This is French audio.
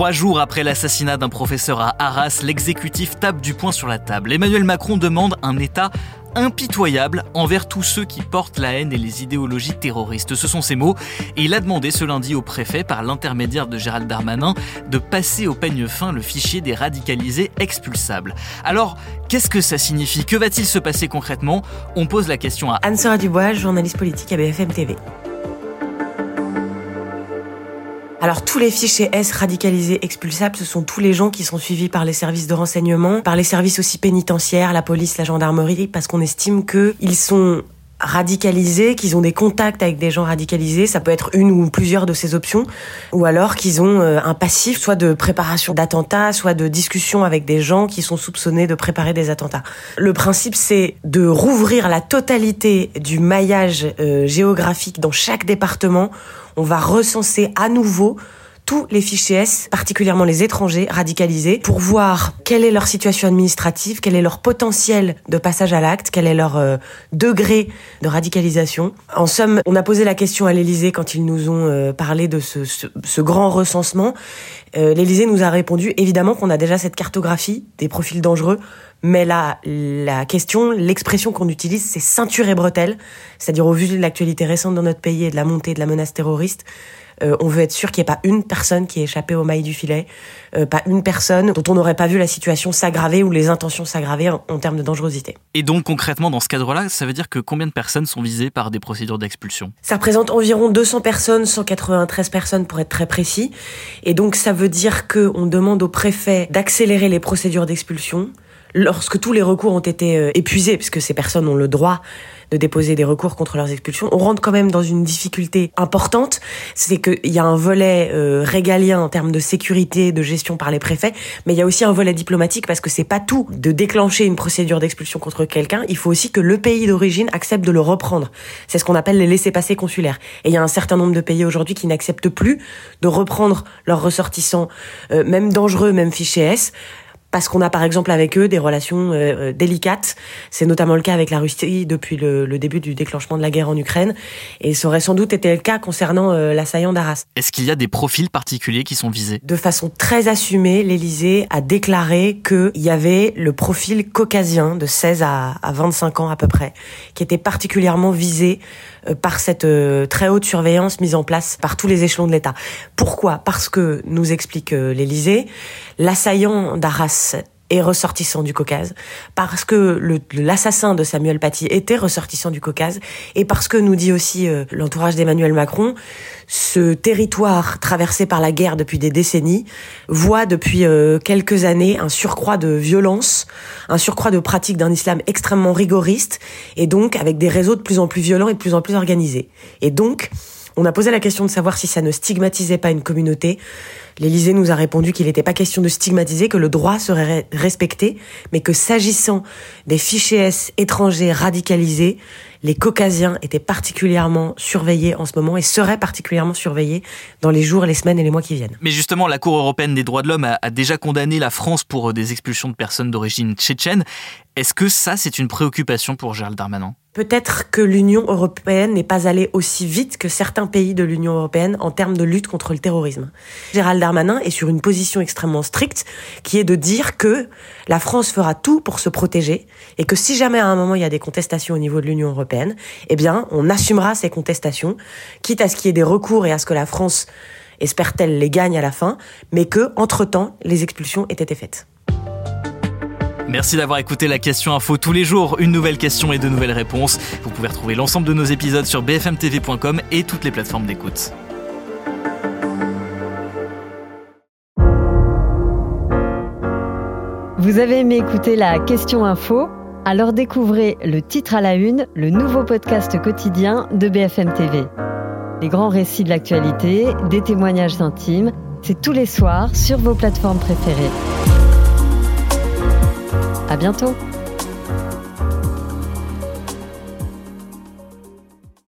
Trois jours après l'assassinat d'un professeur à Arras, l'exécutif tape du poing sur la table. Emmanuel Macron demande un État impitoyable envers tous ceux qui portent la haine et les idéologies terroristes. Ce sont ses mots. Et il a demandé ce lundi au préfet, par l'intermédiaire de Gérald Darmanin, de passer au peigne fin le fichier des radicalisés expulsables. Alors, qu'est-ce que ça signifie? Que va-t-il se passer concrètement? On pose la question à Anne-Sora Dubois, journaliste politique à BFM TV. Alors tous les fichiers S radicalisés expulsables, ce sont tous les gens qui sont suivis par les services de renseignement, par les services aussi pénitentiaires, la police, la gendarmerie, parce qu'on estime qu'ils sont radicalisés, qu'ils ont des contacts avec des gens radicalisés, ça peut être une ou plusieurs de ces options, ou alors qu'ils ont euh, un passif, soit de préparation d'attentats, soit de discussion avec des gens qui sont soupçonnés de préparer des attentats. Le principe, c'est de rouvrir la totalité du maillage euh, géographique dans chaque département on va recenser à nouveau tous les fichiers S, particulièrement les étrangers radicalisés, pour voir quelle est leur situation administrative, quel est leur potentiel de passage à l'acte, quel est leur euh, degré de radicalisation. En somme, on a posé la question à l'Élysée quand ils nous ont euh, parlé de ce, grand recensement. Euh, L'Élysée nous a répondu évidemment qu'on a déjà cette cartographie des profils dangereux, mais là, la question, l'expression qu'on utilise, c'est ceinture et bretelle, c'est-à-dire au vu de l'actualité récente dans notre pays et de la montée de la menace terroriste, euh, on veut être sûr qu'il n'y ait pas une personne qui ait échappé au mailles du filet, euh, pas une personne dont on n'aurait pas vu la situation s'aggraver ou les intentions s'aggraver en, termes de dangerosité. Et donc concrètement, dans ce cadre-là, ça veut dire que combien de personnes sont visées par des procédures d'expulsion? Ça représente environ 200 personnes, 193 personnes pour être très précis. Et donc ça veut dire qu'on demande au préfet d'accélérer les procédures d'expulsion lorsque tous les recours ont été euh, épuisés, puisque ces personnes ont le droit de déposer des recours contre leurs expulsions, on rentre quand même dans une difficulté importante, c'est qu'il y a un volet euh, régalien en termes de sécurité, de gestion par les préfets, mais il y a aussi un volet diplomatique parce que c'est pas tout de déclencher une procédure d'expulsion contre quelqu'un, il faut aussi que le pays d'origine accepte de le reprendre. C'est ce qu'on appelle les laissés-passer consulaires. Et il y a un certain nombre de pays aujourd'hui qui n'acceptent plus de reprendre leurs ressortissants, euh, même dangereux, même fichés S, parce qu'on a par exemple avec eux des relations euh, euh, délicates. C'est notamment le cas avec la Russie depuis le, début du déclenchement de la guerre en Ukraine, et ça aurait sans doute été le cas concernant euh, l'assaillant d'Arras. Est-ce qu'il y a des profils particuliers qui sont visés? De façon très assumée, l'Élysée a déclaré qu'il y avait le profil caucasien de 16 à, à 25 ans à peu près, qui était particulièrement visé par cette très haute surveillance mise en place par tous les échelons de l'État. Pourquoi? Parce que, nous explique l'Élysée, l'assaillant d'Arras est ressortissant du Caucase, parce que l'assassin de Samuel Paty était ressortissant du Caucase, et parce que, nous dit aussi euh, l'entourage d'Emmanuel Macron, ce territoire traversé par la guerre depuis des décennies voit depuis euh, quelques années un surcroît de violence, un surcroît de pratique d'un islam extrêmement rigoriste, et donc avec des réseaux de plus en plus violents et de plus en plus organisés. Et donc, on a posé la question de savoir si ça ne stigmatisait pas une communauté. L'Élysée nous a répondu qu'il n'était pas question de stigmatiser, que le droit serait respecté, mais que s'agissant des fichiers S étrangers radicalisés, les caucasiens étaient particulièrement surveillés en ce moment et seraient particulièrement surveillés dans les jours, les semaines et les mois qui viennent. Mais justement, la Cour européenne des droits de l'homme a, a déjà condamné la France pour des expulsions de personnes d'origine tchétchène. Est-ce que ça, c'est une préoccupation pour Gérald Darmanin? Peut-être que l'Union européenne n'est pas allée aussi vite que certains pays de l'Union européenne en termes de lutte contre le terrorisme. Gérald Darmanin est sur une position extrêmement stricte qui est de dire que la France fera tout pour se protéger et que si jamais à un moment il y a des contestations au niveau de l'Union européenne, eh bien on assumera ces contestations, quitte à ce qu'il y ait des recours et à ce que la France espère-t-elle les gagne à la fin, mais que entre-temps les expulsions aient été faites. Merci d'avoir écouté la question info tous les jours. Une nouvelle question et de nouvelles réponses. Vous pouvez retrouver l'ensemble de nos épisodes sur bfmtv.com et toutes les plateformes d'écoute. Vous avez aimé écouter la question info? Alors découvrez le titre à la une, le nouveau podcast quotidien de BFM TV. Les grands récits de l'actualité, des témoignages intimes, c'est tous les soirs sur vos plateformes préférées. À bientôt